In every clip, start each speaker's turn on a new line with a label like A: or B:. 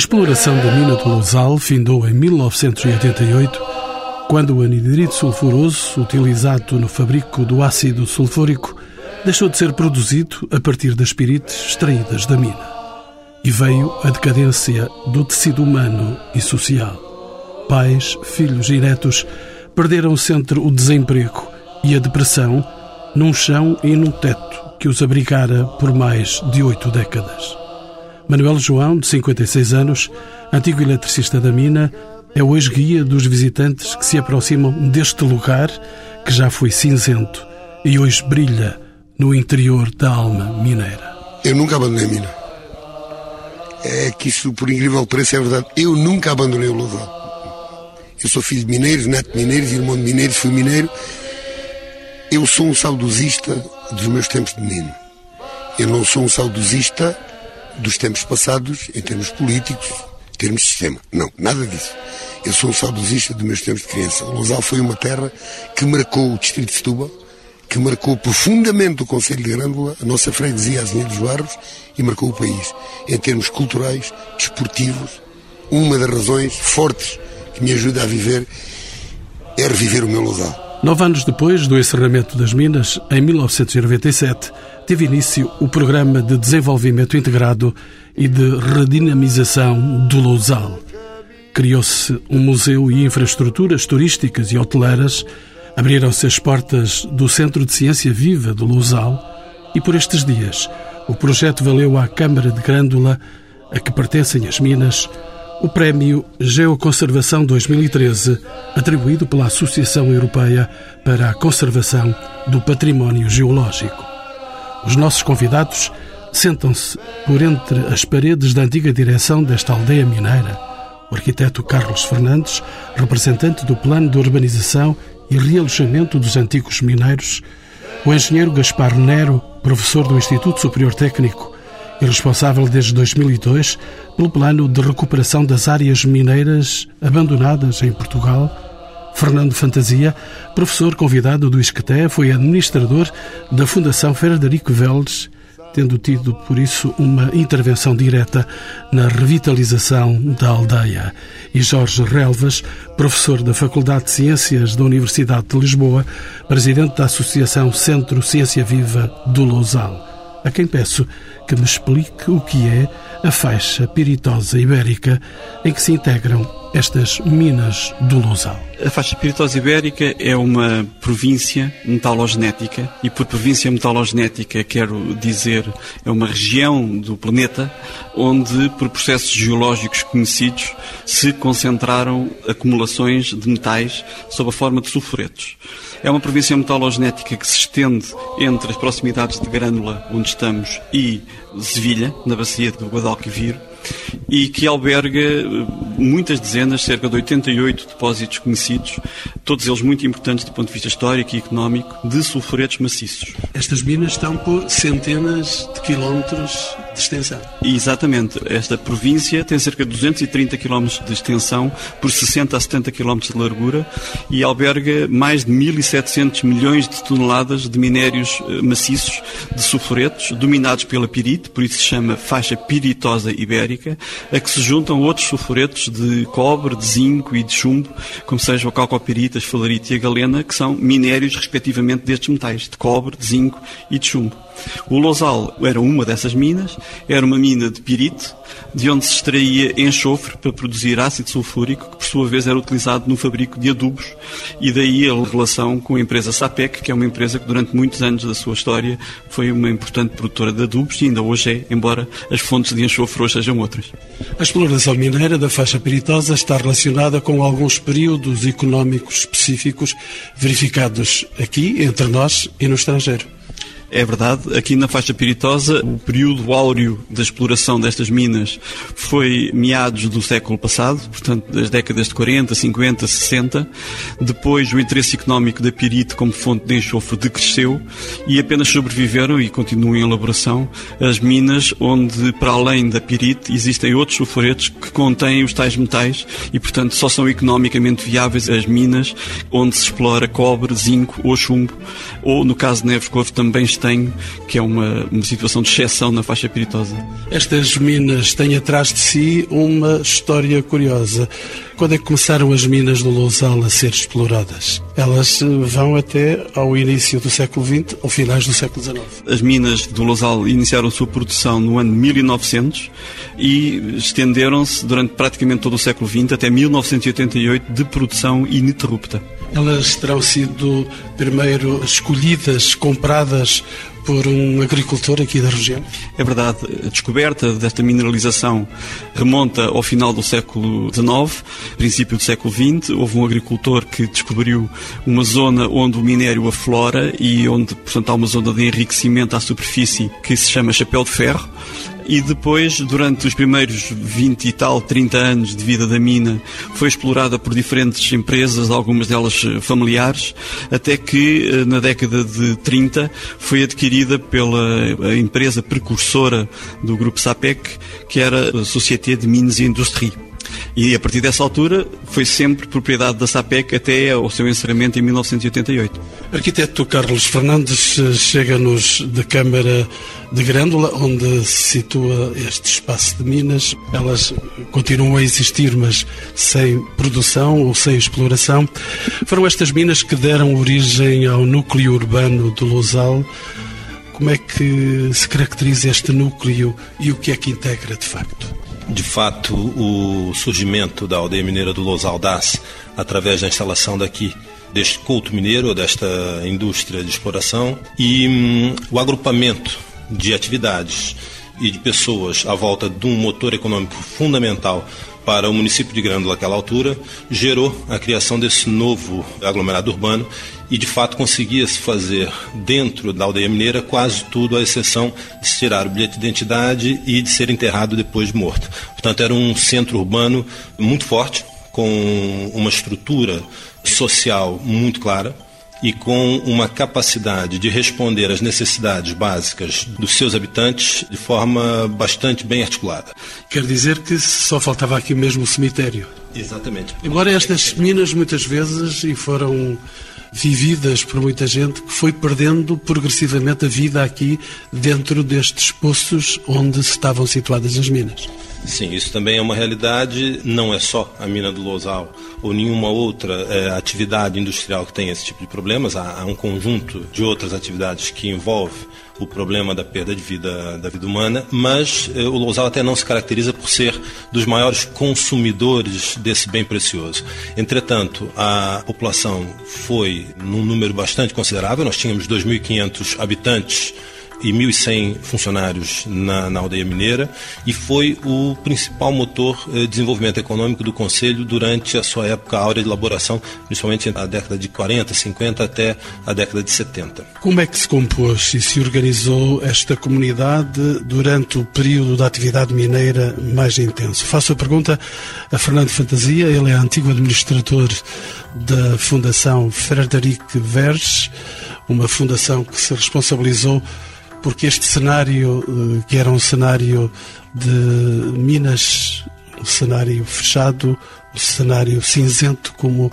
A: exploração da mina do Lousal findou em 1988, quando o anidrito sulfuroso, utilizado no fabrico do ácido sulfúrico, deixou de ser produzido a partir das pirites extraídas da mina. E veio a decadência do tecido humano e social. Pais, filhos e netos perderam-se entre o desemprego e a depressão num chão e num teto que os abrigara por mais de oito décadas. Manuel João, de 56 anos, antigo eletricista da mina, é hoje guia dos visitantes que se aproximam deste lugar que já foi cinzento e hoje brilha no interior da alma mineira.
B: Eu nunca abandonei a mina. É que isso, por incrível que pareça, é verdade. Eu nunca abandonei o Lousal. Eu sou filho de mineiros, neto de mineiros, irmão de mineiros, fui mineiro. Eu sou um saudosista dos meus tempos de menino. Eu não sou um saudosista dos tempos passados em termos políticos, em termos de sistema. Não, nada disso. Eu sou um saudosista dos meus tempos de criança. O Lousal foi uma terra que marcou o distrito de Setúbal, que marcou profundamente o Conselho de Grândola, a nossa freguesia, Azinha dos Barros, e marcou o país. Em termos culturais, desportivos, uma das razões fortes que me ajuda a viver é reviver o meu Lousal.
A: Nove anos depois do encerramento das minas, em 1997, teve início o Programa de Desenvolvimento Integrado e de Redinamização do Lousal. Criou-se um museu e infraestruturas turísticas e hoteleiras, abriram-se as portas do Centro de Ciência Viva do Lousal e, por estes dias, o projeto valeu à Câmara de Grândola, a que pertencem as minas, o Prémio Geoconservação 2013, atribuído pela Associação Europeia para a Conservação do Património Geológico. Os nossos convidados sentam-se por entre as paredes da antiga direção desta aldeia mineira. O arquiteto Carlos Fernandes, representante do Plano de Urbanização e Realojamento dos Antigos Mineiros, o engenheiro Gaspar Nero, professor do Instituto Superior Técnico e responsável desde 2002 pelo plano de recuperação das áreas mineiras abandonadas em Portugal. Fernando Fantasia, professor convidado do Isqueté, foi administrador da Fundação Frederico Veles, tendo tido, por isso, uma intervenção direta na revitalização da aldeia. E Jorge Relvas, professor da Faculdade de Ciências da Universidade de Lisboa, presidente da Associação Centro Ciência Viva do Lousal a quem peço que me explique o que é a faixa piritosa ibérica em que se integram estas minas do Lousal.
C: A faixa piritosa ibérica é uma província metalogenética e por província metalogenética quero dizer é uma região do planeta onde por processos geológicos conhecidos se concentraram acumulações de metais sob a forma de sulfuretos. É uma província metalogenética que se estende entre as proximidades de Grândola, onde estamos, e Sevilha, na bacia do Guadalquivir, e que alberga muitas dezenas, cerca de 88 depósitos conhecidos, todos eles muito importantes do ponto de vista histórico e económico, de sulfuretos maciços.
A: Estas minas estão por centenas de quilómetros de extensão.
C: Exatamente, esta província tem cerca de 230 quilómetros de extensão por 60 a 70 quilómetros de largura e alberga mais de 1.700 milhões de toneladas de minérios maciços de sulfuretos, dominados pela pirite, por isso se chama faixa piritosa ibérica, a que se juntam outros sulfuretos de cobre, de zinco e de chumbo, como seja o calcopirita, a e a galena, que são minérios, respectivamente, destes metais, de cobre, de zinco e de chumbo. O Lousal era uma dessas minas era uma mina de pirite, de onde se extraía enxofre para produzir ácido sulfúrico, que por sua vez era utilizado no fabrico de adubos, e daí a relação com a empresa SAPEC, que é uma empresa que durante muitos anos da sua história foi uma importante produtora de adubos e ainda hoje é, embora as fontes de enxofre hoje sejam outras.
A: A exploração mineira da faixa piritosa está relacionada com alguns períodos económicos específicos verificados aqui, entre nós e no estrangeiro.
C: É verdade, aqui na faixa piritosa, o período áureo da exploração destas minas foi meados do século passado, portanto, das décadas de 40, 50, 60. Depois, o interesse económico da pirite como fonte de enxofre decresceu e apenas sobreviveram e continuam em elaboração as minas onde, para além da pirite, existem outros sulfuretos que contêm os tais metais e, portanto, só são economicamente viáveis as minas onde se explora cobre, zinco ou chumbo, ou, no caso de Neves Corvo, também Estanho, que é uma, uma situação de exceção na faixa piritosa.
A: Estas minas têm atrás de si uma história curiosa. Quando é que começaram as minas do Lousal a ser exploradas? Elas eh, vão até ao início do século XX ou finais do século XIX.
C: As minas do Lousal iniciaram sua produção no ano 1900 e estenderam-se durante praticamente todo o século XX até 1988 de produção ininterrupta.
A: Elas terão sido primeiro escolhidas, compradas por um agricultor aqui da região?
C: É verdade. A descoberta desta mineralização remonta ao final do século XIX, princípio do século XX. Houve um agricultor que descobriu uma zona onde o minério aflora e onde, portanto, há uma zona de enriquecimento à superfície que se chama Chapéu de Ferro e depois, durante os primeiros 20 e tal, 30 anos de vida da mina, foi explorada por diferentes empresas, algumas delas eh, familiares, até que eh, na década de 30 foi adquirida pela empresa precursora do grupo SAPEC, que era a Société de Mines e Industrie. E a partir dessa altura foi sempre propriedade da SAPEC até ao seu encerramento em 1988.
A: Arquiteto Carlos Fernandes eh, chega-nos da Câmara de Grândola, onde se situa este espaço de minas. Elas continuam a existir, mas sem produção ou sem exploração. Foram estas minas que deram origem ao núcleo urbano do Lousal. Como é que se caracteriza este núcleo e o que é que integra de facto?
D: de fato, o surgimento da aldeia mineira do Los Aldaz, através da instalação daqui deste culto mineiro, desta indústria de exploração, e hum, o agrupamento de atividades e de pessoas à volta de um motor econômico fundamental para o município de Grândola naquela altura, gerou a criação desse novo aglomerado urbano e de fato conseguia-se fazer dentro da aldeia mineira quase tudo, à exceção de se tirar o bilhete de identidade e de ser enterrado depois de morto. Portanto, era um centro urbano muito forte, com uma estrutura social muito clara e com uma capacidade de responder às necessidades básicas dos seus habitantes de forma bastante bem articulada.
A: Quer dizer que só faltava aqui mesmo o cemitério.
D: Exatamente.
A: Embora estas minas muitas vezes e foram vividas por muita gente que foi perdendo progressivamente a vida aqui dentro destes poços onde estavam situadas as minas.
D: Sim, isso também é uma realidade, não é só a mina do Losal ou nenhuma outra é, atividade industrial que tenha esse tipo de problemas, há, há um conjunto de outras atividades que envolve o problema da perda de vida da vida humana, mas eh, o Lousal até não se caracteriza por ser dos maiores consumidores desse bem precioso. Entretanto, a população foi num número bastante considerável, nós tínhamos 2.500 habitantes e 1.100 funcionários na, na, aldeia mineira e foi o principal motor de desenvolvimento econômico do Conselho durante a sua época áurea de elaboração, principalmente entre a década de 40, 50 até a década de 70.
A: Como é que se compôs e se organizou esta comunidade durante o período da atividade mineira mais intenso? Faço a pergunta a Fernando Fantasia, ele é antigo administrador da Fundação Frederic Verges, uma fundação que se responsabilizou porque este cenário, eh, que era um cenário de Minas, um cenário fechado, um cenário cinzento, como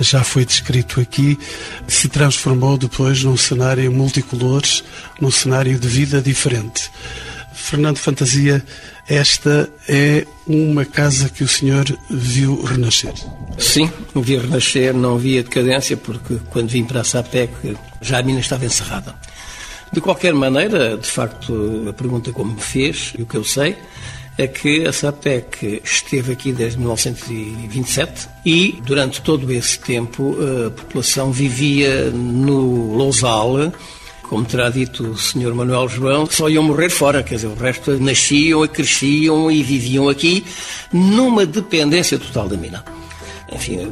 A: já foi descrito aqui, se transformou depois num cenário multicolores, num cenário de vida diferente. Fernando Fantasia, esta é uma casa que o senhor viu renascer.
E: Sim, vi renascer, não vi a decadência, porque quando vim para a SAPEC já a mina estava encerrada. De qualquer maneira, de facto, a pergunta como me fez, e o que eu sei, é que a SAPTEC esteve aqui desde 1927 e, durante todo esse tempo, a população vivia no Lousal, como terá dito o Sr. Manuel João, só iam morrer fora, quer dizer, o resto nasciam cresciam e viviam aqui numa dependência total da mina enfim,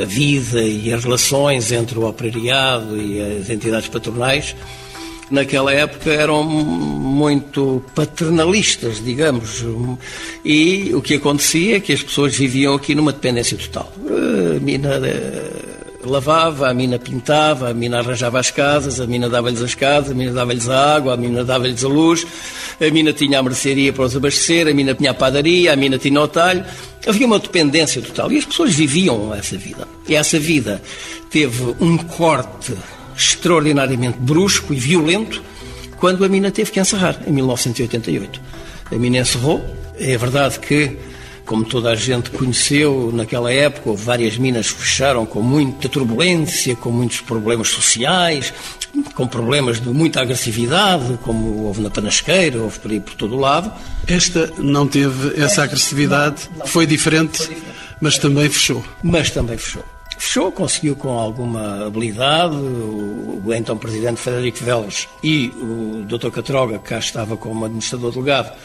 E: a vida e as relações entre o operariado e as entidades patronais naquela época eram muito paternalistas, digamos. E o que acontecia é que as pessoas viviam aqui numa dependência total. A mina eh, lavava, a mina pintava, a mina arranjava as casas, a mina dava-lhes as casas, a mina dava-lhes a água, a mina dava-lhes a luz, a mina tinha a mercearia para os abastecer, a mina tinha a padaria, a mina tinha o talho. Havia uma dependência total e as pessoas viviam essa vida. E essa vida teve um corte extraordinariamente brusco e violento quando a mina teve que encerrar, em 1988. A mina encerrou. É verdade que, como toda a gente conheceu naquela época, houve várias minas que fecharam com muita turbulência, com muitos problemas sociais, com problemas de muita agressividade, como houve na Panasqueira, houve por aí por todo o lado.
A: Esta não teve essa agressividade, foi diferente, mas também fechou.
E: Mas também fechou. Fechou, conseguiu com alguma habilidade. O, então presidente Frederico Velas e o Dr. Catroga, que cá estava como administrador delegado,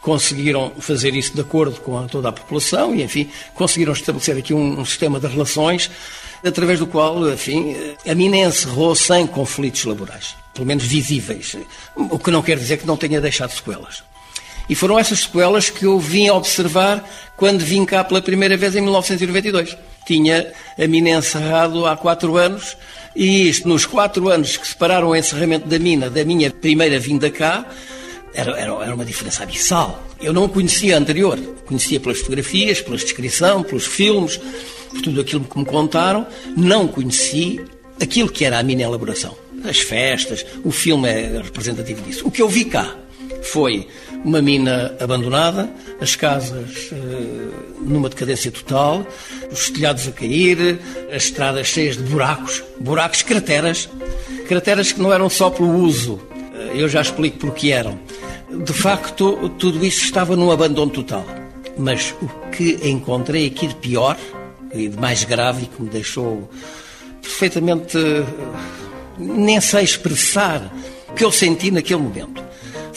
E: conseguiram fazer isso de acordo com toda a população e, enfim, conseguiram estabelecer aqui um, um sistema de relações através do qual, enfim, a mina encerrou sem conflitos laborais, pelo menos visíveis, o que não quer dizer que não tenha deixado sequelas. E foram essas sequelas que eu vim observar quando vim cá pela primeira vez em 1992 tinha a mina encerrado há quatro anos e isto, nos quatro anos que separaram o encerramento da mina da minha primeira vinda cá, era, era, era uma diferença abissal. Eu não conhecia anterior, conhecia pelas fotografias, pela descrição, pelos filmes, por tudo aquilo que me contaram, não conheci aquilo que era a minha elaboração. As festas, o filme é representativo disso. O que eu vi cá foi uma mina abandonada, as casas uh, numa decadência total, os telhados a cair, as estradas cheias de buracos, buracos, crateras, crateras que não eram só pelo uso, uh, eu já explico por que eram. De facto, tudo isso estava num abandono total. Mas o que encontrei aqui de pior e de mais grave e que me deixou perfeitamente. Uh, nem sei expressar o que eu senti naquele momento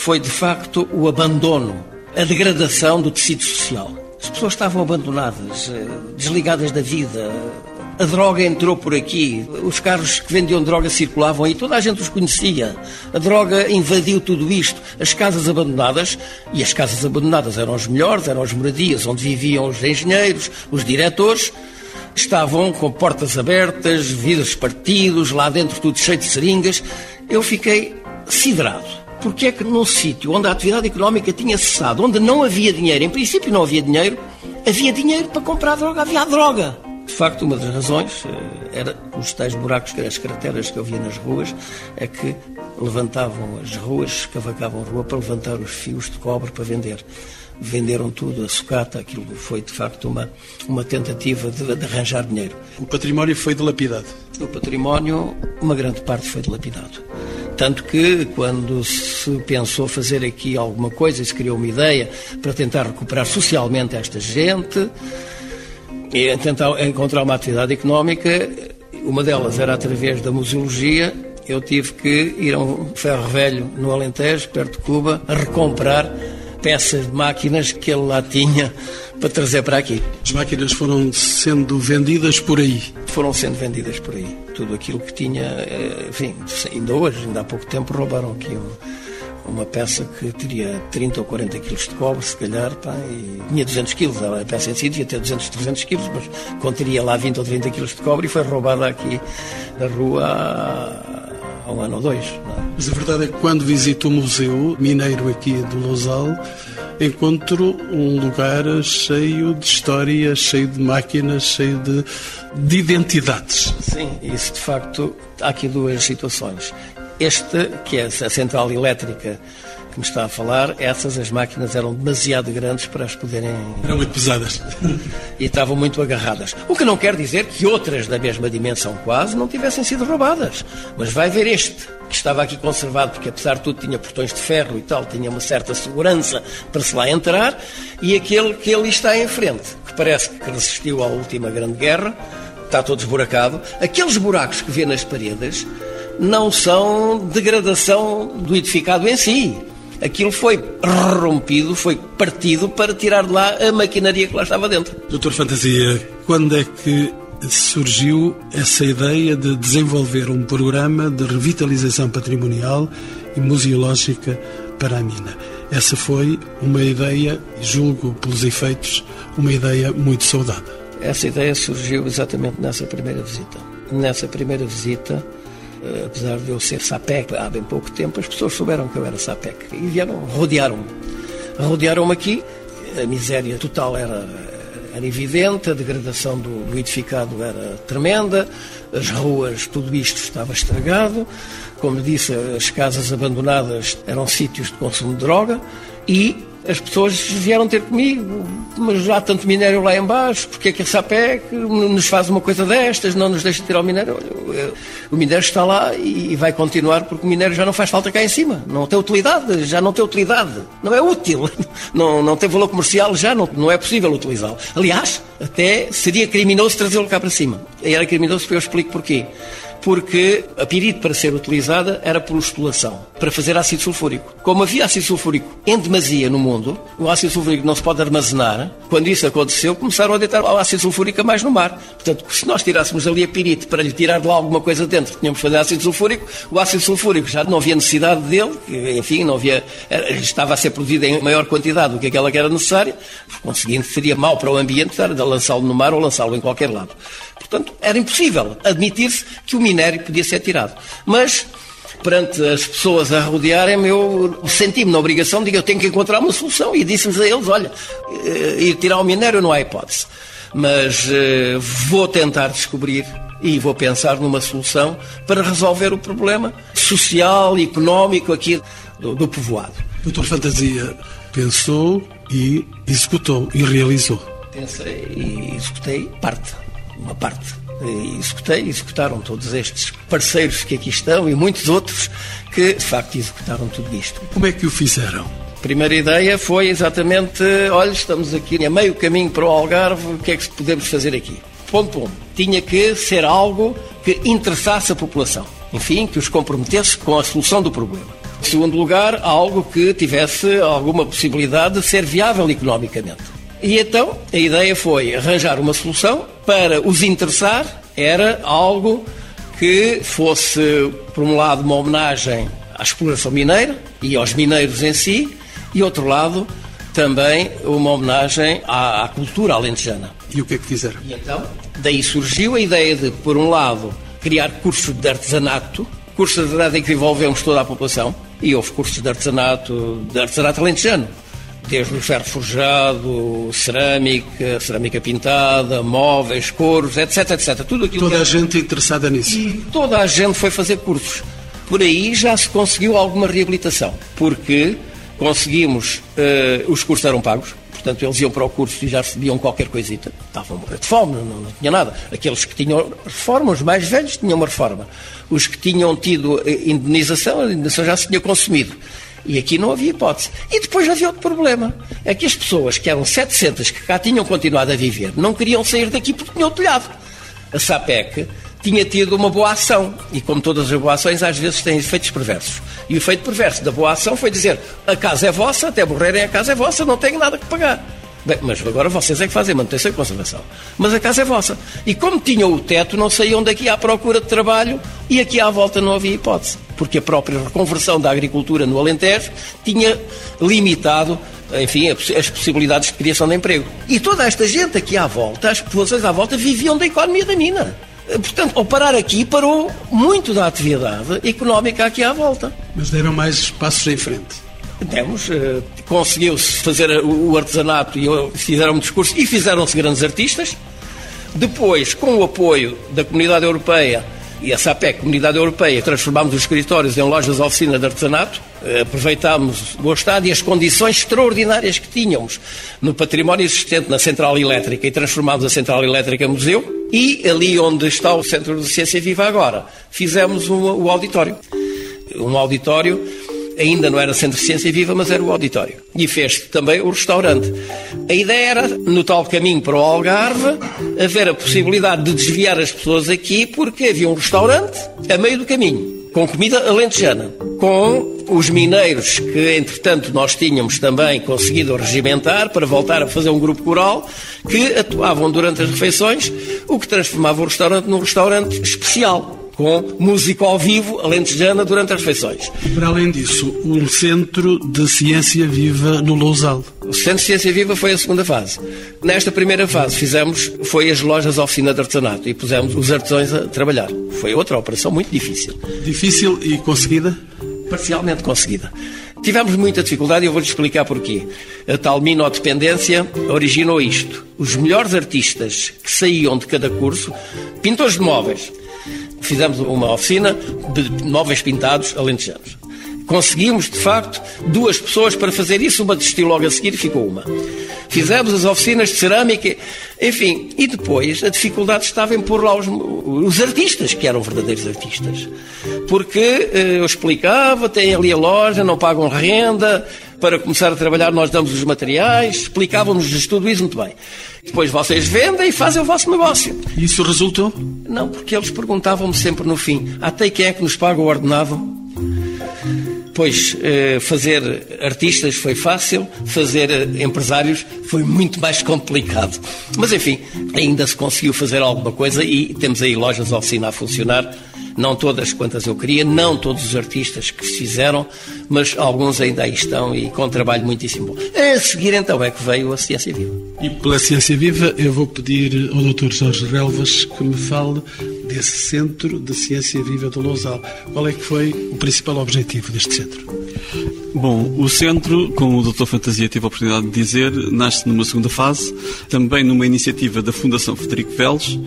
E: foi de facto o abandono, a degradação do tecido social. As pessoas estavam abandonadas, eh, desligadas da vida. A droga entrou por aqui, os carros que vendiam droga circulavam aí, toda a gente os conhecia. A droga invadiu tudo isto, as casas abandonadas, e as casas abandonadas eram as melhores, eram as moradias onde viviam os engenheiros, os diretores, estavam com portas abertas, vidros partidos, lá dentro tudo cheio de seringas. Eu fiquei siderado porque é que num sítio onde a atividade económica tinha cessado, onde não havia dinheiro, em princípio não havia dinheiro, havia dinheiro para comprar droga, havia droga. De facto, uma das razões eh, era os tais buracos, as crateras que eu via nas ruas, é que levantavam as ruas, escavacavam a rua para levantar os fios de cobre para vender venderam tudo, a sucata, aquilo foi de facto uma, uma tentativa de, de arranjar dinheiro.
A: O património foi dilapidado?
E: O património, uma grande parte foi dilapidado. Tanto que, quando se pensou fazer aqui alguma coisa, se criou uma ideia para tentar recuperar socialmente esta gente e tentar encontrar uma atividade económica, uma delas era através da museologia. Eu tive que ir a um ferro velho no Alentejo, perto de Cuba, a recomprar peças de máquinas que ele lá tinha para trazer para aqui.
A: As máquinas foram sendo vendidas por aí?
E: Foram sendo vendidas por aí. Tudo aquilo que tinha, eh, enfim, ainda hoje, ainda há pouco tempo, roubaram aqui um, uma peça que teria 30 ou 40 quilos de cobre, se calhar, pá, e tinha 200 quilos. A peça em si devia ter 200, 300 quilos, mas conteria lá 20 ou 30 quilos de cobre e foi roubada aqui na rua há, um ano ou dois. É?
A: Mas a verdade é que quando visito o Museu Mineiro aqui do Lousal, encontro um lugar cheio de história, cheio de máquinas, cheio de, de identidades.
E: Sim, isso de facto, há aqui duas situações. Esta, que é a central elétrica que me está a falar, essas as máquinas eram demasiado grandes para as poderem.
A: Eram muito pesadas.
E: e estavam muito agarradas. O que não quer dizer que outras da mesma dimensão quase não tivessem sido roubadas. Mas vai ver este, que estava aqui conservado, porque apesar de tudo tinha portões de ferro e tal, tinha uma certa segurança para se lá entrar, e aquele que ali está em frente, que parece que resistiu à última Grande Guerra, está todo esburacado. Aqueles buracos que vê nas paredes não são degradação do edificado em si. Aquilo foi rompido, foi partido para tirar de lá a maquinaria que lá estava dentro.
A: Doutor Fantasia, quando é que surgiu essa ideia de desenvolver um programa de revitalização patrimonial e museológica para a mina? Essa foi uma ideia, julgo pelos efeitos, uma ideia muito saudada.
E: Essa ideia surgiu exatamente nessa primeira visita. Nessa primeira visita, apesar de eu ser SAPEC há bem pouco tempo, as pessoas souberam que eu era SAPEC e vieram, rodearam-me. Rodearam-me aqui, a miséria total era, era evidente, a degradação do, do edificado era tremenda, as ruas, tudo isto estava estragado. Como disse, as casas abandonadas eram sítios de consumo de droga e as pessoas vieram ter comigo, mas há tanto minério lá embaixo, porque é que a SAPEC nos faz uma coisa destas, não nos deixa tirar o minério? Olha, o minério está lá e vai continuar porque o minério já não faz falta cá em cima, não tem utilidade, já não tem utilidade, não é útil, não, não tem valor comercial, já não, não é possível utilizá-lo. Aliás, até seria criminoso trazê-lo cá para cima. E era criminoso, porque eu explico porquê porque a pirite para ser utilizada era por estulação, para fazer ácido sulfúrico. Como havia ácido sulfúrico em demasia no mundo, o ácido sulfúrico não se pode armazenar, quando isso aconteceu, começaram a deitar o ácido sulfúrico mais no mar. Portanto, se nós tirássemos ali a pirite para lhe tirar de lá alguma coisa dentro, tínhamos que fazer ácido sulfúrico, o ácido sulfúrico já não havia necessidade dele, enfim, não havia, estava a ser produzido em maior quantidade do que aquela que era necessária, por conseguinte, seria mau para o ambiente estar a lançá-lo no mar ou lançá-lo em qualquer lado. Portanto, era impossível admitir-se que o minério podia ser tirado. Mas, perante as pessoas a rodearem-me, eu senti-me na obrigação de que eu tenho que encontrar uma solução. E disse-lhes a eles: olha, eh, ir tirar o minério não há hipótese. Mas uh, vou tentar descobrir e vou pensar numa solução para resolver o problema social e económico aqui do, do povoado.
A: Doutor Fantasia pensou e executou e realizou.
E: Pensei e executei parte uma parte. E executei, executaram todos estes parceiros que aqui estão e muitos outros que, de facto, executaram tudo isto.
A: Como é que o fizeram?
E: A primeira ideia foi exatamente: olha, estamos aqui a meio caminho para o Algarve, o que é que podemos fazer aqui? Ponto 1. Um, tinha que ser algo que interessasse a população. Enfim, que os comprometesse com a solução do problema. Em segundo lugar, algo que tivesse alguma possibilidade de ser viável economicamente. E então a ideia foi arranjar uma solução para os interessar, era algo que fosse, por um lado, uma homenagem à exploração mineira e aos mineiros em si, e outro lado, também uma homenagem à, à cultura alentejana.
A: E o que é que fizeram?
E: E então, daí surgiu a ideia de, por um lado, criar cursos de artesanato, cursos de artesanato em que envolvemos toda a população, e houve cursos de artesanato, de artesanato alentejano, desde o ferro forjado, cerâmica, cerâmica pintada, móveis, couros, etc, etc. Tudo aquilo
A: toda a gente interessada nisso.
E: E toda a gente foi fazer cursos. Por aí já se conseguiu alguma reabilitação, porque conseguimos, uh, os cursos eram pagos, portanto eles iam para o curso e já recebiam qualquer coisita. Estavam a de fome, não, não, tinha nada. Aqueles que tinham reforma, os mais velhos, tinham uma reforma. Os que tinham tido eh, indenização, a indenização já se tinha consumido. E aqui não havia hipótese. E depois havia outro problema. É que as pessoas, que eram 700 que cá tinham continuado a viver, não queriam sair daqui porque tinham o telhado. A SAPEC tinha tido uma boa ação. E como todas as boas ações, às vezes têm efeitos perversos. E o efeito perverso da boa ação foi dizer a casa é vossa, até morrerem a casa é vossa, não tenho nada que pagar. Bem, mas agora vocês é que fazem manutenção e conservação. Mas a casa é vossa. E como tinham o teto, não saíam daqui à procura de trabalho e aqui à volta não havia hipótese. Porque a própria reconversão da agricultura no Alentejo tinha limitado, enfim, as possibilidades de criação de emprego. E toda esta gente aqui à volta, as populações à volta, viviam da economia da mina. Portanto, ao parar aqui, parou muito da atividade económica aqui à volta.
A: Mas deram mais passos em frente.
E: Demos, uh, conseguiu-se fazer o artesanato e fizeram um discurso e fizeram-se grandes artistas. Depois, com o apoio da comunidade europeia, e a SAPEC, Comunidade Europeia, transformámos os escritórios em lojas oficina de artesanato, eh, aproveitámos o estado e as condições extraordinárias que tínhamos no património existente na central elétrica e transformámos a central elétrica em museu e ali onde está o Centro de Ciência Viva agora, fizemos um, o auditório. Um auditório ainda não era Centro de Ciência Viva, mas era o auditório. E fez também o restaurante. A ideia era, no tal caminho para o Algarve, haver a possibilidade de desviar as pessoas aqui, porque havia um restaurante a meio do caminho, com comida alentejana, com os mineiros que, entretanto, nós tínhamos também conseguido regimentar para voltar a fazer um grupo coral, que atuavam durante as refeições, o que transformava o restaurante num restaurante especial com música ao vivo alentejana durante as refeições.
A: E para além disso, um centro de ciência viva no Lousal.
E: O Centro de Ciência Viva foi a segunda fase. Nesta primeira fase fizemos, foi as lojas oficina de artesanato e pusemos os artesãos a trabalhar. Foi outra operação muito difícil.
A: Difícil e conseguida?
E: Parcialmente conseguida. Tivemos muita dificuldade e eu vou-lhe explicar porquê. A tal minodependência originou isto. Os melhores artistas que saíam de cada curso, pintores de móveis, fizemos uma oficina de móveis pintados alentejanos. Conseguimos, de facto, duas pessoas para fazer isso, uma desistiu logo a seguir e ficou uma. Fizemos as oficinas de cerâmica, enfim, e depois a dificuldade estava em pôr lá os, os artistas, que eram verdadeiros artistas. Porque eh, eu explicava, tem ali a loja, não pagam renda, para começar a trabalhar nós damos os materiais, explicávamos-lhes tudo isso muito bem. Depois vocês vendem e fazem o vosso negócio.
A: Isso resultou?
E: Não, porque eles perguntavam-me sempre no fim: até quem é que nos paga o ordenado? Pois eh, fazer artistas foi fácil, fazer eh, empresários foi muito mais complicado. Mas enfim, ainda se conseguiu fazer alguma coisa e temos aí lojas oficina a funcionar não todas quantas eu queria, não todos os artistas que se fizeram, mas alguns ainda aí estão e com um trabalho muitíssimo bom. A seguir, então, é que veio a Ciência Viva.
A: E pela Ciência Viva, eu vou pedir ao Dr. Jorge Relvas que me fale desse Centro de Ciência Viva do Lousal. Qual é que foi o principal objetivo deste centro?
C: Bom, o centro, como o Dr. Fantasia teve a oportunidade de dizer, nasce numa segunda fase, também numa iniciativa da Fundação Federico Veles,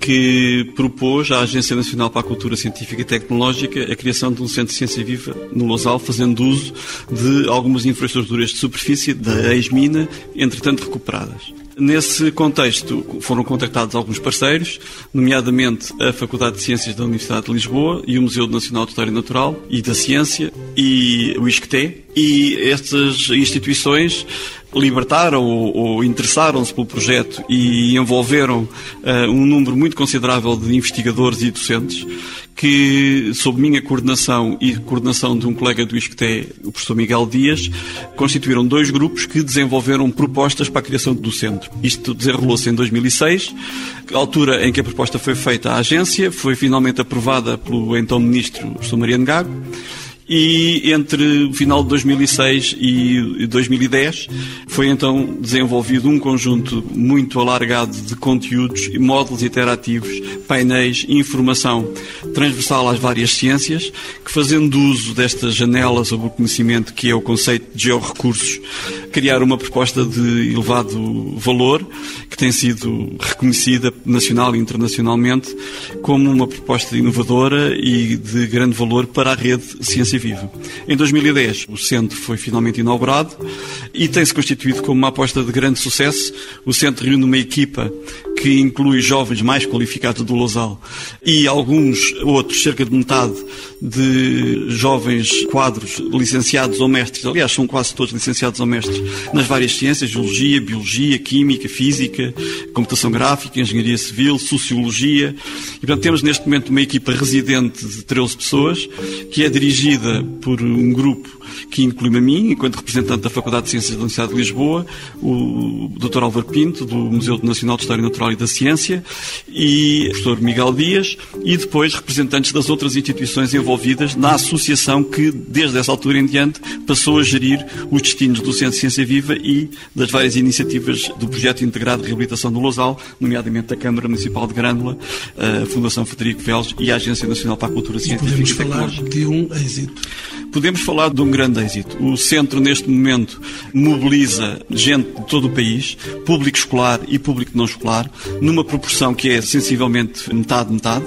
C: que propôs à Agência Nacional para a Cultura Científica e Tecnológica a criação de um centro de ciência viva no Lousal, fazendo uso de algumas infraestruturas de superfície da ex-mina, entretanto recuperadas. Nesse contexto, foram contactados alguns parceiros, nomeadamente a Faculdade de Ciências da Universidade de Lisboa e o Museu Nacional de História Natural e da Ciência e o ISCTE. E estas instituições libertaram ou, ou interessaram-se pelo projeto e envolveram uh, um número muito considerável de investigadores e docentes que, sob minha coordenação e coordenação de um colega do ISCTE, o professor Miguel Dias, constituíram dois grupos que desenvolveram propostas para a criação do centro. Isto desenrolou-se em 2006, altura em que a proposta foi feita à agência, foi finalmente aprovada pelo então ministro, o professor Mariano Gago, e entre o final de 2006 e 2010 foi então desenvolvido um conjunto muito alargado de conteúdos, módulos interativos, painéis, informação transversal às várias ciências, que fazendo uso desta janela sobre o conhecimento que é o conceito de georrecursos, criar uma proposta de elevado valor, que tem sido reconhecida nacional e internacionalmente como uma proposta inovadora e de grande valor para a rede Ciência Viva. Em 2010, o centro foi finalmente inaugurado e tem-se constituído como uma aposta de grande sucesso. O centro reúne uma equipa que inclui jovens mais qualificados do Lousal e alguns outros, cerca de metade, de jovens quadros licenciados ou mestres. Aliás, são quase todos licenciados ou mestres nas várias ciências, geologia, biologia, química, física, computação gráfica, engenharia civil, sociologia. E, portanto, temos neste momento uma equipa residente de 13 pessoas, que é dirigida por um grupo que inclui-me a mim, enquanto representante da Faculdade de Ciências da Universidade de Lisboa, o Dr. Álvaro Pinto, do Museu Nacional de História Natural e da Ciência, e o professor Miguel Dias, e depois representantes das outras instituições envolvidas na associação que, desde essa altura em diante, passou a gerir os destinos do Centro de Ciência Viva e das várias iniciativas do Projeto Integrado de Reabilitação do Lousal, nomeadamente da Câmara Municipal de Grândola, a Fundação Federico Veles e a Agência Nacional para a Cultura Científica
A: e podemos falar de um êxito.
C: Podemos falar de um grande êxito. O centro, neste momento, mobiliza gente de todo o país, público escolar e público não escolar, numa proporção que é sensivelmente metade-metade.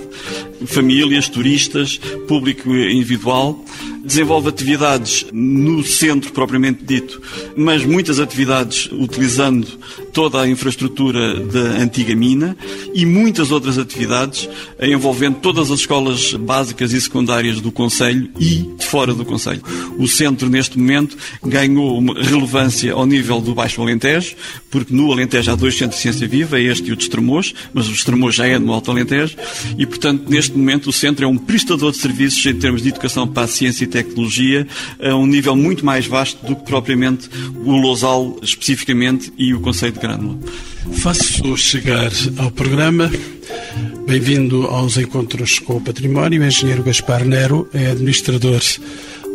C: Famílias, turistas, público individual. Desenvolve atividades no centro propriamente dito, mas muitas atividades utilizando toda a infraestrutura da antiga mina e muitas outras atividades envolvendo todas as escolas básicas e secundárias do Conselho e de fora do Conselho. O centro, neste momento, ganhou relevância ao nível do Baixo Alentejo, porque no Alentejo há dois centros de ciência viva, este e o de Estremoz, mas o Estremoz já é no Alto Alentejo, e, portanto, neste momento o centro é um prestador de serviços em termos de educação para a ciência e tecnologia a um nível muito mais vasto do que propriamente o Lousal especificamente e o Conselho de Grândola.
A: Faço chegar ao programa. Bem-vindo aos Encontros com o Património. O engenheiro Gaspar Nero é administrador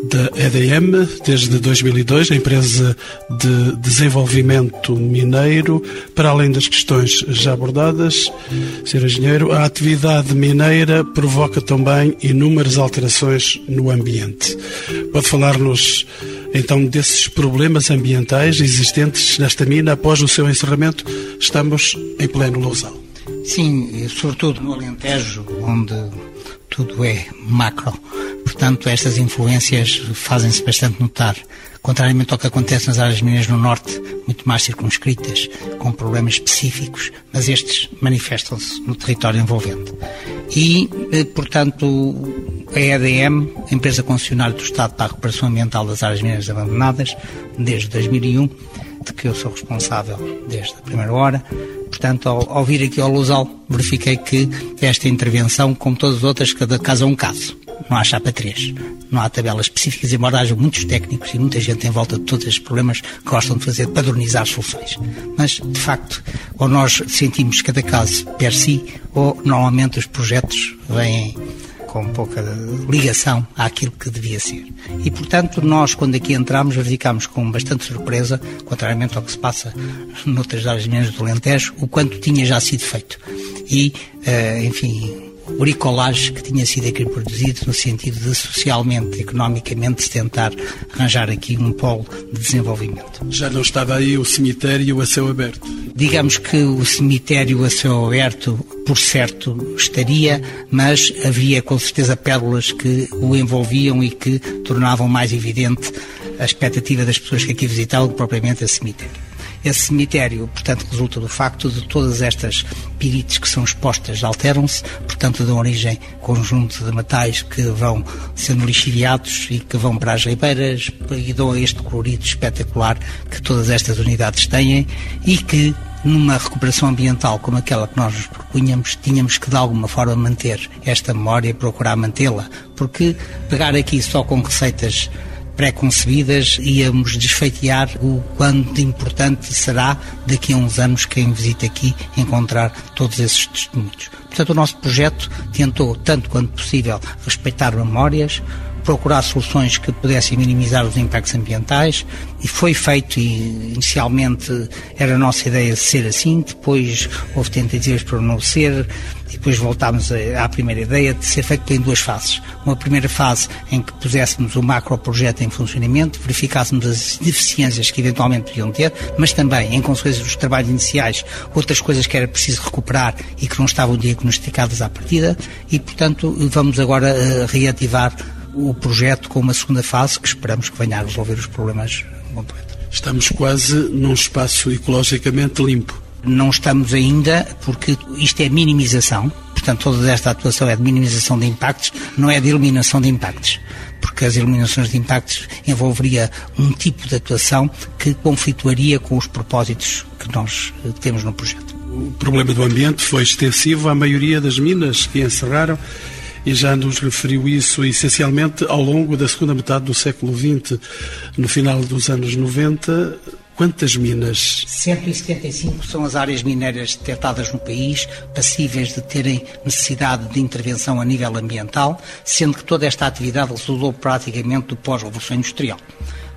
A: da EDM desde 2002, a empresa de desenvolvimento mineiro. Para além das questões já abordadas, Sr. Engenheiro, a atividade mineira provoca também inúmeras alterações no ambiente. Pode falar-nos então desses problemas ambientais existentes nesta mina após o seu encerramento? Estamos em pleno Lousal.
F: Sim, sobretudo no Alentejo, onde tudo é macro. Portanto, estas influências fazem-se bastante notar. Contrariamente ao que acontece nas áreas mineiras no Norte, muito mais circunscritas, com problemas específicos, mas estes manifestam-se no território envolvente. E, eh, portanto, a EDM, a empresa concessionária do Estado para a recuperação ambiental das áreas mineiras abandonadas, desde 2001, de que eu sou responsável desde a primeira hora, Portanto, ao, ao vir aqui ao Lusal, verifiquei que esta intervenção, como todas as outras, cada caso é um caso. Não há chapa 3. Não há tabelas específicas, embora haja muitos técnicos e muita gente em volta de todos estes problemas que gostam de fazer, padronizar soluções. Mas, de facto, ou nós sentimos cada caso per si, ou normalmente os projetos vêm com pouca ligação àquilo que devia ser. E, portanto, nós, quando aqui entramos, verificamos com bastante surpresa, contrariamente ao que se passa noutras áreas minhas do Alentejo, o quanto tinha já sido feito. E, uh, enfim, bricolagem que tinha sido aqui produzido no sentido de socialmente, economicamente, se tentar arranjar aqui um polo de desenvolvimento.
A: Já não estava aí o cemitério a céu aberto?
F: Digamos que o cemitério a céu aberto, por certo, estaria, mas havia com certeza pérolas que o envolviam e que tornavam mais evidente a expectativa das pessoas que aqui visitavam propriamente a cemitério. Esse cemitério, portanto, resulta do facto de todas estas pirites que são expostas alteram-se, portanto, dão origem a conjunto de metais que vão sendo lixiviados e que vão para as ribeiras e dão este colorido espetacular que todas estas unidades têm e que numa recuperação ambiental como aquela que nós nos propunhamos, tínhamos que de alguma forma manter esta memória e procurar mantê-la, porque pegar aqui só com receitas pré-concebidas, íamos desfeitear o quanto importante será daqui a uns anos quem visita aqui encontrar todos esses testemunhos. Portanto, o nosso projeto tentou, tanto quanto possível, respeitar memórias, procurar soluções que pudessem minimizar os impactos ambientais e foi feito e inicialmente era a nossa ideia de ser assim, depois houve tentativas para não ser e depois voltámos à primeira ideia de ser feito em duas fases. Uma primeira fase em que puséssemos o macro-projeto em funcionamento, verificássemos as deficiências que eventualmente podiam ter, mas também, em consequência dos trabalhos iniciais, outras coisas que era preciso recuperar e que não estavam diagnosticadas à partida e, portanto, vamos agora uh, reativar o projeto com uma segunda fase que esperamos que venha a resolver os problemas completos.
A: Estamos quase num espaço ecologicamente limpo.
F: Não estamos ainda, porque isto é minimização, portanto, toda esta atuação é de minimização de impactos, não é de eliminação de impactos. Porque as eliminações de impactos envolveria um tipo de atuação que conflituaria com os propósitos que nós temos no projeto.
A: O problema do ambiente foi extensivo à maioria das minas que encerraram e já nos referiu isso essencialmente ao longo da segunda metade do século XX. No final dos anos 90, quantas minas?
F: 175 são as áreas mineiras detectadas no país, passíveis de terem necessidade de intervenção a nível ambiental, sendo que toda esta atividade resultou praticamente do pós-revolução industrial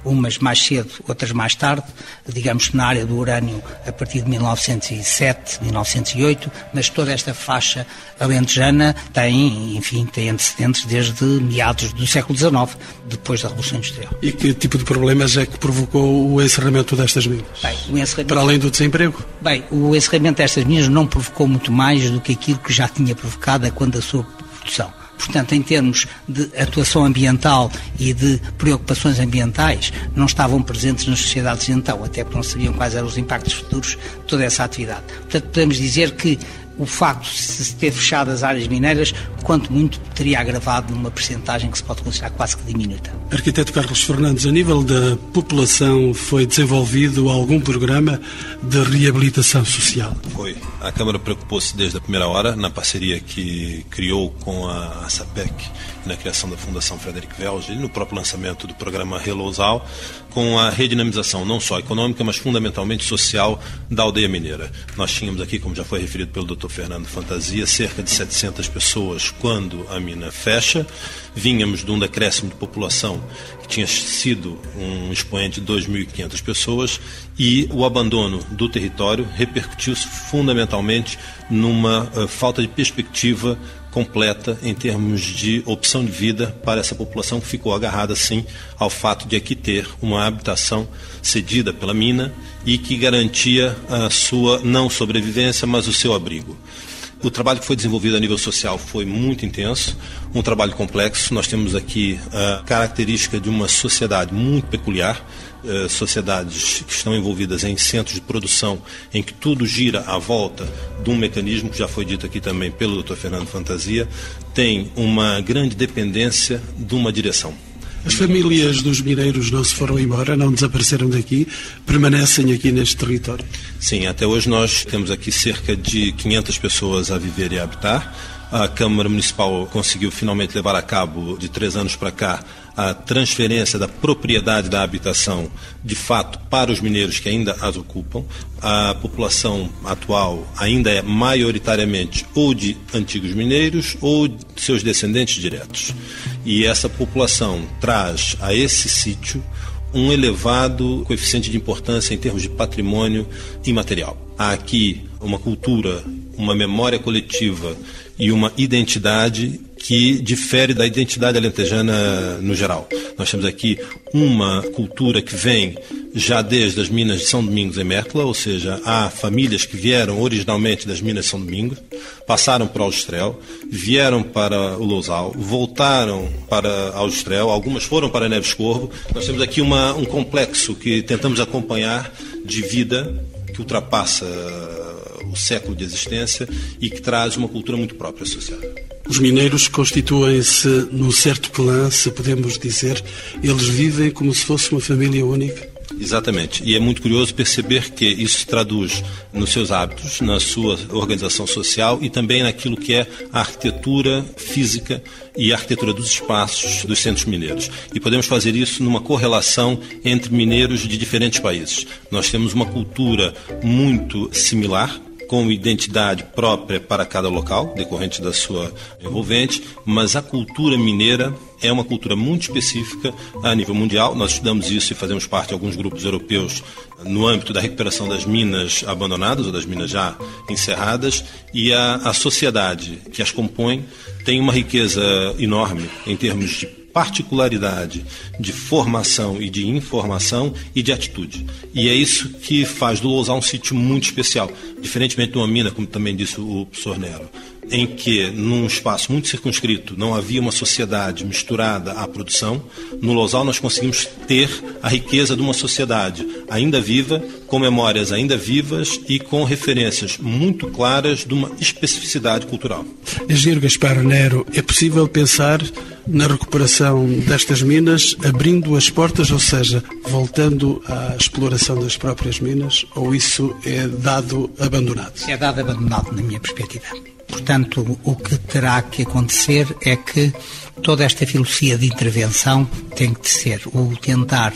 F: umas mais cedo, outras mais tarde, digamos que na área do urânio a partir de 1907, 1908, mas toda esta faixa alentejana tem, enfim, tem antecedentes desde meados do século XIX, depois da Revolução Industrial.
A: E que tipo de problemas é que provocou o encerramento destas minas? Bem, encerramento... Para além do desemprego?
F: Bem, o encerramento destas minas não provocou muito mais do que aquilo que já tinha provocado quando a sua produção. Portanto, em termos de atuação ambiental e de preocupações ambientais, não estavam presentes nas sociedades de então, até porque não sabiam quais eram os impactos futuros de toda essa atividade. Portanto, podemos dizer que o facto de se ter fechado as áreas mineiras, quanto muito teria agravado numa percentagem que se pode considerar quase que diminuta.
A: Arquiteto Carlos Fernandes, a nível da população, foi desenvolvido algum programa de reabilitação social?
D: Foi. A Câmara preocupou-se desde a primeira hora, na parceria que criou com a SAPEC, na criação da Fundação Frederic Welge e no próprio lançamento do programa Relousal, com a redinamização não só econômica, mas fundamentalmente social da aldeia mineira. Nós tínhamos aqui, como já foi referido pelo Dr. Fernando Fantasia, cerca de 700 pessoas quando a mina fecha. Vínhamos de um decréscimo de população que tinha sido um expoente de 2.500 pessoas e o abandono do território repercutiu-se fundamentalmente numa uh, falta de perspectiva completa em termos de opção de vida para essa população que ficou agarrada, sim, ao fato de aqui ter uma habitação cedida pela mina e que garantia a sua não sobrevivência, mas o seu abrigo. O trabalho que foi desenvolvido a nível social foi muito intenso, um trabalho complexo. Nós temos aqui a característica de uma sociedade muito peculiar, eh, sociedades que estão envolvidas em centros de produção em que tudo gira à volta de um mecanismo que já foi dito aqui também pelo Dr. Fernando Fantasia, tem uma grande dependência de uma direção.
A: As famílias dos mineiros não se foram embora, não desapareceram daqui, permanecem aqui neste território?
D: Sim, até hoje nós temos aqui cerca de 500 pessoas a viver e a habitar. A Câmara Municipal conseguiu finalmente levar a cabo, de três anos para cá, a transferência da propriedade da habitação, de fato, para os mineiros que ainda as ocupam. A população atual ainda é maioritariamente ou de antigos mineiros ou de seus descendentes diretos. E essa população traz a esse sítio um elevado coeficiente de importância em termos de patrimônio imaterial. Há aqui uma cultura, uma memória coletiva e uma identidade que difere da identidade alentejana no geral. Nós temos aqui uma cultura que vem já desde as minas de São Domingos em Mértola, ou seja, há famílias que vieram originalmente das minas de São Domingos, passaram por Austrel, vieram para o Lousal, voltaram para Austrel, algumas foram para Neves Corvo. Nós temos aqui uma, um complexo que tentamos acompanhar de vida que ultrapassa o século de existência e que traz uma cultura muito própria associada.
A: Os mineiros constituem-se num certo clã, se podemos dizer. Eles vivem como se fosse uma família única.
D: Exatamente. E é muito curioso perceber que isso se traduz nos seus hábitos, na sua organização social e também naquilo que é a arquitetura física e a arquitetura dos espaços dos centros mineiros. E podemos fazer isso numa correlação entre mineiros de diferentes países. Nós temos uma cultura muito similar, com identidade própria para cada local, decorrente da sua envolvente, mas a cultura mineira é uma cultura muito específica a nível mundial. Nós estudamos isso e fazemos parte de alguns grupos europeus no âmbito da recuperação das minas abandonadas ou das minas já encerradas e a, a sociedade que as compõe tem uma riqueza enorme em termos de particularidade de formação e de informação e de atitude. E é isso que faz do Lousá um sítio muito especial, diferentemente de uma mina, como também disse o professor Nero em que, num espaço muito circunscrito, não havia uma sociedade misturada à produção, no Lousal nós conseguimos ter a riqueza de uma sociedade ainda viva, com memórias ainda vivas e com referências muito claras de uma especificidade cultural.
A: Engenheiro Gaspar Nero, é possível pensar na recuperação destas minas, abrindo as portas, ou seja, voltando à exploração das próprias minas, ou isso é dado abandonado?
F: É dado abandonado, na minha perspectiva. Portanto, o que terá que acontecer é que toda esta filosofia de intervenção tem que ser o tentar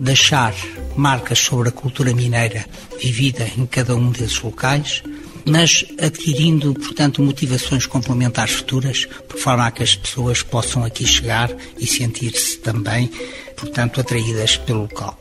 F: deixar marcas sobre a cultura mineira vivida em cada um desses locais, mas adquirindo, portanto, motivações complementares futuras, por forma a que as pessoas possam aqui chegar e sentir-se também, portanto, atraídas pelo local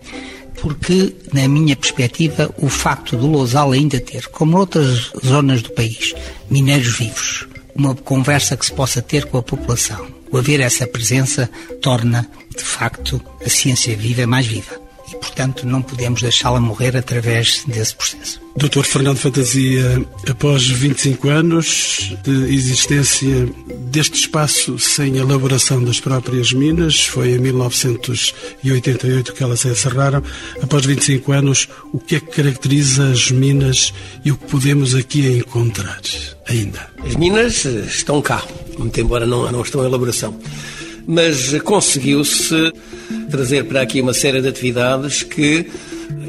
F: porque, na minha perspectiva, o facto do Lousal ainda ter, como outras zonas do país, mineiros vivos, uma conversa que se possa ter com a população, o haver essa presença torna, de facto, a ciência viva mais viva. E, portanto, não podemos deixá-la morrer através desse processo.
A: Doutor Fernando Fantasia, após 25 anos de existência deste espaço sem elaboração das próprias minas, foi em 1988 que elas se encerraram. Após 25 anos, o que é que caracteriza as minas e o que podemos aqui encontrar ainda?
E: As minas estão cá, muito embora não, não estão em elaboração. Mas conseguiu-se trazer para aqui uma série de atividades que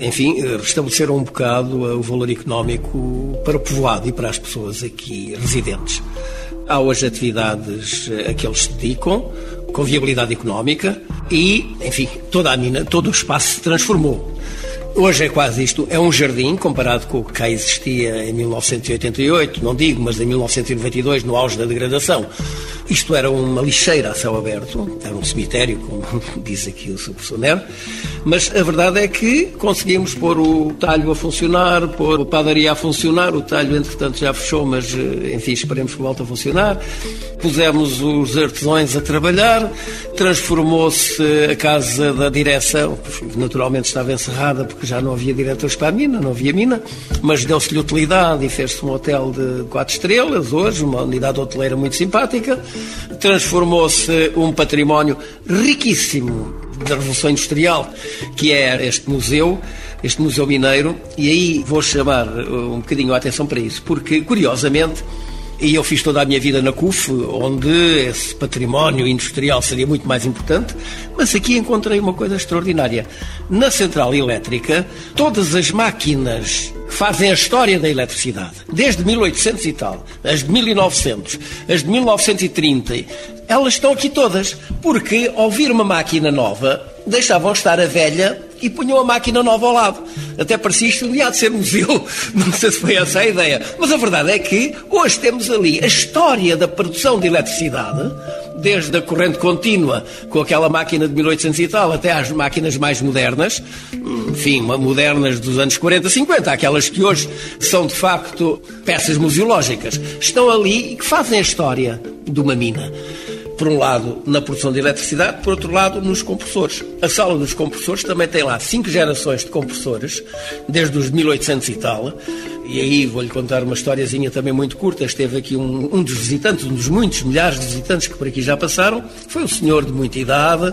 E: enfim, restabeleceram um bocado o valor económico para o povoado e para as pessoas aqui residentes. Há hoje atividades a que eles se dedicam, com viabilidade económica e, enfim, toda a mina, todo o espaço se transformou. Hoje é quase isto, é um jardim comparado com o que cá existia em 1988, não digo, mas em 1992, no auge da degradação. Isto era uma lixeira a céu aberto, era um cemitério, como diz aqui o Sr. Professor Nero, mas a verdade é que conseguimos pôr o talho a funcionar, pôr a padaria a funcionar, o talho entretanto já fechou, mas eh, enfim, esperemos que volte a funcionar. Pusemos os artesãos a trabalhar, transformou-se a casa da direção, naturalmente estava encerrada porque já não havia diretores para a mina, não havia mina, mas deu-se-lhe utilidade e fez-se um hotel de quatro estrelas hoje, uma unidade hoteleira muito simpática. Transformou-se um património riquíssimo da Revolução Industrial, que é este museu, este Museu Mineiro, e aí vou chamar um bocadinho a atenção para isso, porque, curiosamente, e eu fiz toda a minha vida na CUF, onde esse património industrial seria muito mais importante, mas aqui encontrei uma coisa extraordinária. Na central elétrica, todas as máquinas fazem a história da eletricidade, desde 1800 e tal, as de 1900, as de 1930, elas estão aqui todas, porque ao vir uma máquina nova, deixavam estar a velha e punham a máquina nova ao lado. Até parecia isto de ser museu. Não sei se foi essa a ideia. Mas a verdade é que hoje temos ali a história da produção de eletricidade, desde a corrente contínua, com aquela máquina de 1800 e tal, até às máquinas mais modernas, enfim, modernas dos anos 40, 50, aquelas que hoje são de facto peças museológicas. Estão ali e que fazem a história de uma mina por um lado na produção de eletricidade, por outro lado nos compressores. A sala dos compressores também tem lá cinco gerações de compressores, desde os 1800 e tal, e aí vou-lhe contar uma historiazinha também muito curta. Esteve aqui um, um, dos visitantes, um dos muitos milhares de visitantes que por aqui já passaram, foi um senhor de muita idade,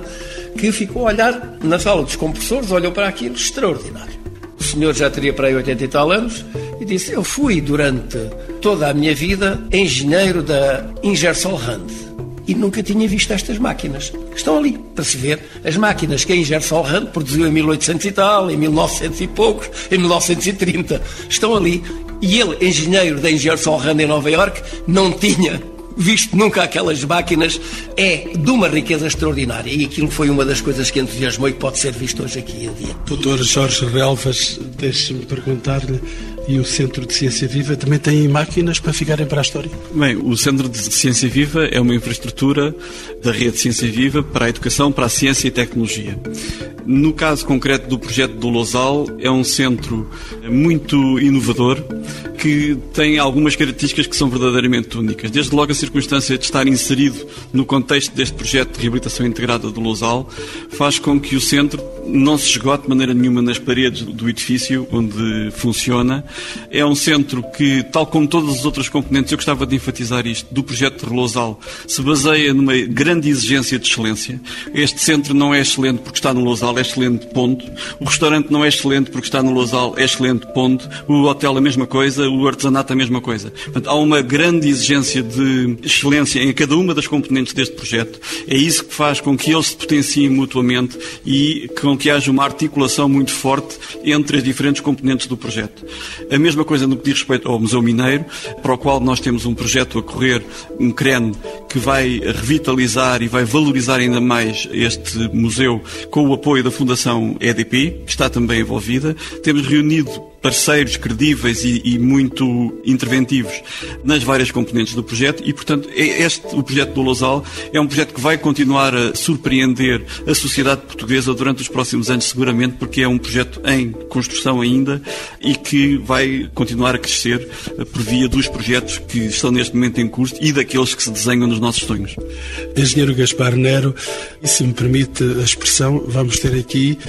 E: que ficou a olhar na sala dos compressores, olhou para aquilo, extraordinário. O senhor já teria para aí 80 e tal anos e disse: Eu fui durante toda a minha vida engenheiro da Ingersoll Rand e nunca tinha visto estas máquinas. Estão ali, para se ver. As máquinas que a Ingersoll Rand produziu em 1800 e tal, em 1900 e poucos, em 1930. Estão ali. E ele, engenheiro da Ingersoll Rand em Nova York, não tinha visto nunca aquelas máquinas, é de uma riqueza extraordinária. E aquilo foi uma das coisas que entusiasmou e pode ser visto hoje aqui em dia.
A: Doutor Jorge Relvas, deixe-me perguntar-lhe e o Centro de Ciência Viva também tem máquinas para ficarem para a história?
C: Bem, o Centro de Ciência Viva é uma infraestrutura da rede Ciência Viva para a educação, para a ciência e tecnologia. No caso concreto do projeto do Lousal, é um centro muito inovador que tem algumas características que são verdadeiramente únicas. Desde logo a circunstância de estar inserido no contexto deste projeto de reabilitação integrada do Lousal faz com que o centro não se esgote de maneira nenhuma nas paredes do edifício onde funciona. É um centro que, tal como todas as outras componentes, eu gostava de enfatizar isto, do projeto de Lousal, se baseia numa grande exigência de excelência. Este centro não é excelente porque está no Lousal, é excelente, ponto. O restaurante não é excelente porque está no Lousal, é excelente, ponto. O hotel a mesma coisa, o artesanato a mesma coisa. Portanto, há uma grande exigência de excelência em cada uma das componentes deste projeto. É isso que faz com que eles se potenciem mutuamente e com que haja uma articulação muito forte entre as diferentes componentes do projeto. A mesma coisa no que diz respeito ao Museu Mineiro, para o qual nós temos um projeto a correr, um CREN, que vai revitalizar e vai valorizar ainda mais este museu com o apoio da Fundação EDP, que está também envolvida. Temos reunido parceiros credíveis e, e, muito interventivos nas várias componentes do projeto e, portanto, é este, o projeto do Lousal é um projeto que vai continuar a surpreender a sociedade portuguesa durante os próximos anos, seguramente, porque é um projeto em construção ainda e que vai continuar a crescer por via dos projetos que estão neste momento em curso e daqueles que se desenham nos nossos sonhos.
A: Engenheiro Gaspar Nero, e se me permite a expressão, vamos ter aqui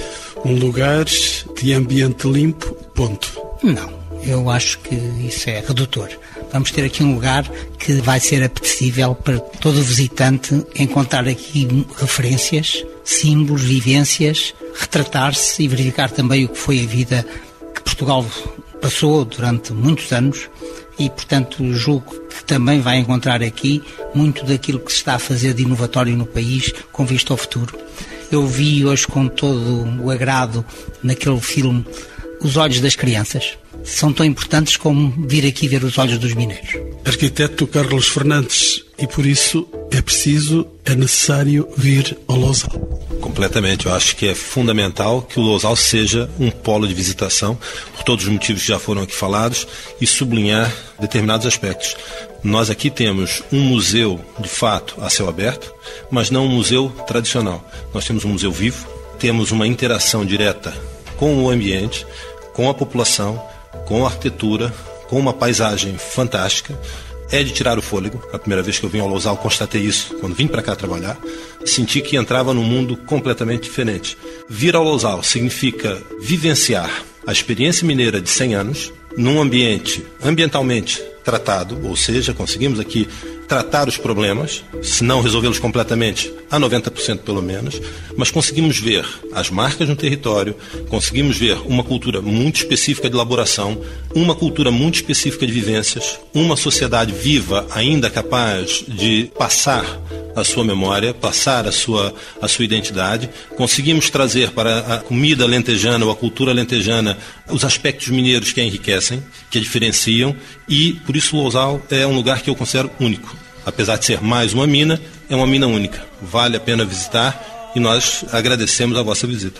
A: um lugar de ambiente limpo, ponto.
F: Não, eu acho que isso é redutor. Vamos ter aqui um lugar que vai ser apetecível para todo visitante encontrar aqui referências, símbolos, vivências, retratar-se e verificar também o que foi a vida que Portugal passou durante muitos anos e, portanto, julgo que também vai encontrar aqui muito daquilo que se está a fazer de inovatório no país com vista ao futuro. Eu vi hoje com todo o agrado naquele filme Os Olhos das Crianças. São tão importantes como vir aqui ver os olhos dos mineiros.
A: Arquiteto Carlos Fernandes, e por isso é preciso, é necessário vir ao Lousal.
D: Completamente. Eu acho que é fundamental que o Lousal seja um polo de visitação, por todos os motivos que já foram aqui falados, e sublinhar determinados aspectos. Nós aqui temos um museu, de fato, a céu aberto, mas não um museu tradicional. Nós temos um museu vivo, temos uma interação direta com o ambiente, com a população, com a arquitetura, com uma paisagem fantástica. É de tirar o fôlego. A primeira vez que eu vim ao Lousal, constatei isso quando vim para cá trabalhar. Senti que entrava num mundo completamente diferente. Vir ao Lousal significa vivenciar a experiência mineira de 100 anos num ambiente ambientalmente tratado, ou seja, conseguimos aqui tratar os problemas, se não resolvê-los completamente, a 90% pelo menos, mas conseguimos ver as marcas no território, conseguimos ver uma cultura muito específica de elaboração, uma cultura muito específica de vivências, uma sociedade viva ainda capaz de passar a sua memória, passar a sua, a sua identidade. Conseguimos trazer para a comida lentejana ou a cultura lentejana os aspectos mineiros que a enriquecem, que a diferenciam, e por isso Lousal é um lugar que eu considero único. Apesar de ser mais uma mina, é uma mina única. Vale a pena visitar e nós agradecemos a vossa visita.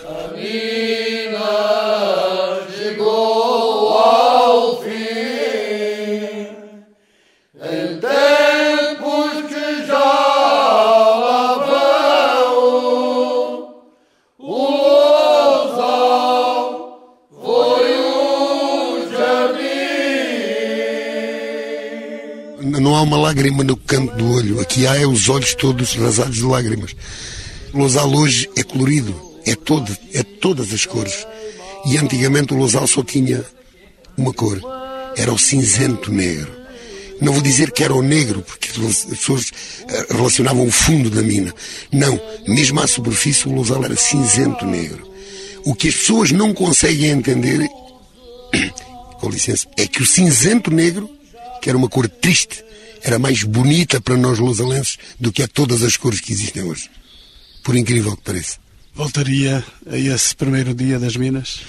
B: Lágrima no canto do olho. Aqui há é os olhos todos rasados de lágrimas. O Lousal hoje é colorido, é todo, é todas as cores. E antigamente o Lousal só tinha uma cor, era o cinzento negro. Não vou dizer que era o negro, porque as pessoas eh, relacionavam o fundo da mina. Não, mesmo à superfície o Lousal era cinzento negro. O que as pessoas não conseguem entender, com licença, é que o cinzento negro, que era uma cor triste, era mais bonita para nós lousalenses do que a todas as cores que existem hoje. Por incrível que pareça.
A: Voltaria a esse primeiro dia das Minas?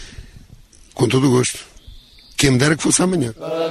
B: Com todo o gosto. Quem me dera que fosse amanhã.
G: A